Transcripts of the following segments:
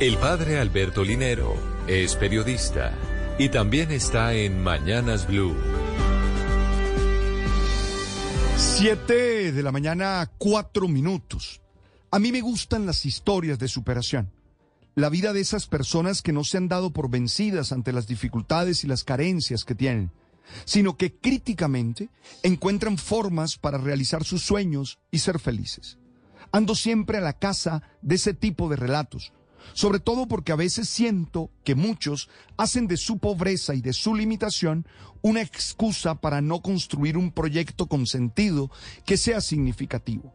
El padre Alberto Linero es periodista y también está en Mañanas Blue. 7 de la mañana, 4 minutos. A mí me gustan las historias de superación. La vida de esas personas que no se han dado por vencidas ante las dificultades y las carencias que tienen, sino que críticamente encuentran formas para realizar sus sueños y ser felices. Ando siempre a la casa de ese tipo de relatos, sobre todo porque a veces siento que muchos hacen de su pobreza y de su limitación una excusa para no construir un proyecto con sentido que sea significativo.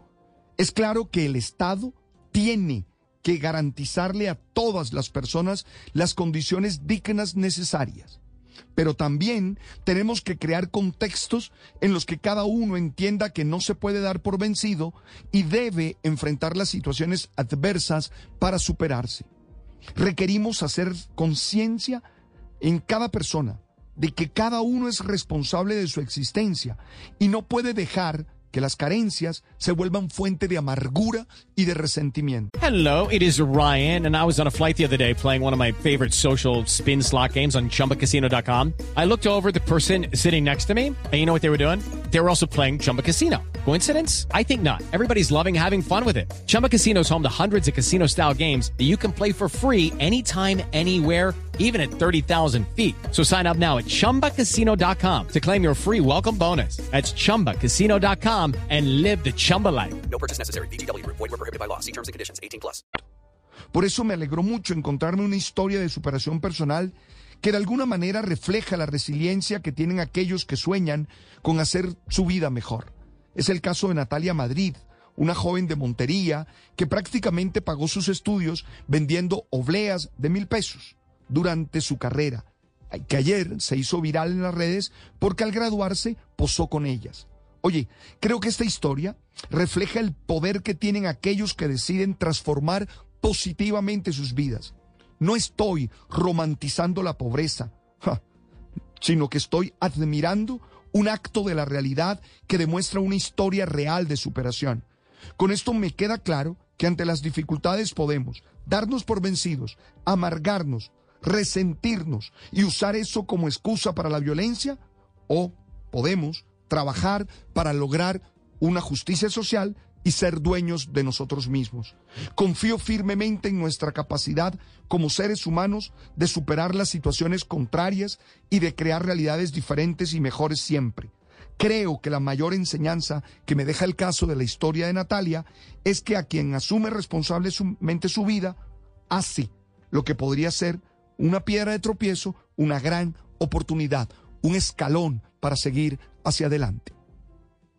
Es claro que el Estado tiene que garantizarle a todas las personas las condiciones dignas necesarias. Pero también tenemos que crear contextos en los que cada uno entienda que no se puede dar por vencido y debe enfrentar las situaciones adversas para superarse. Requerimos hacer conciencia en cada persona de que cada uno es responsable de su existencia y no puede dejar que las carencias se vuelvan fuente de amargura y de resentimiento. Hello, it is Ryan, and I was on a flight the other day playing one of my favorite social spin slot games on chumbacasino.com. I looked over the person sitting next to me, and you know what they were doing? They were also playing Chumba Casino. Coincidence? I think not. Everybody's loving having fun with it. Chumba Casino is home to hundreds of casino style games that you can play for free anytime, anywhere, even at 30,000 feet. So sign up now at chumbacasino.com to claim your free welcome bonus. That's chumbacasino.com and live the Chumba life. No purchase necessary. VGW Group. Void were prohibited by law. See terms and conditions. 18 plus. Por eso me alegró mucho encontrarme una historia de superación personal que de alguna manera refleja la resiliencia que tienen aquellos que sueñan con hacer su vida mejor. Es el caso de Natalia Madrid, una joven de Montería que prácticamente pagó sus estudios vendiendo obleas de mil pesos durante su carrera, que ayer se hizo viral en las redes porque al graduarse posó con ellas. Oye, creo que esta historia refleja el poder que tienen aquellos que deciden transformar positivamente sus vidas. No estoy romantizando la pobreza, sino que estoy admirando un acto de la realidad que demuestra una historia real de superación. Con esto me queda claro que ante las dificultades podemos darnos por vencidos, amargarnos, resentirnos y usar eso como excusa para la violencia o podemos trabajar para lograr una justicia social y ser dueños de nosotros mismos. Confío firmemente en nuestra capacidad como seres humanos de superar las situaciones contrarias y de crear realidades diferentes y mejores siempre. Creo que la mayor enseñanza que me deja el caso de la historia de Natalia es que a quien asume responsablemente su vida, hace lo que podría ser una piedra de tropiezo, una gran oportunidad, un escalón para seguir hacia adelante.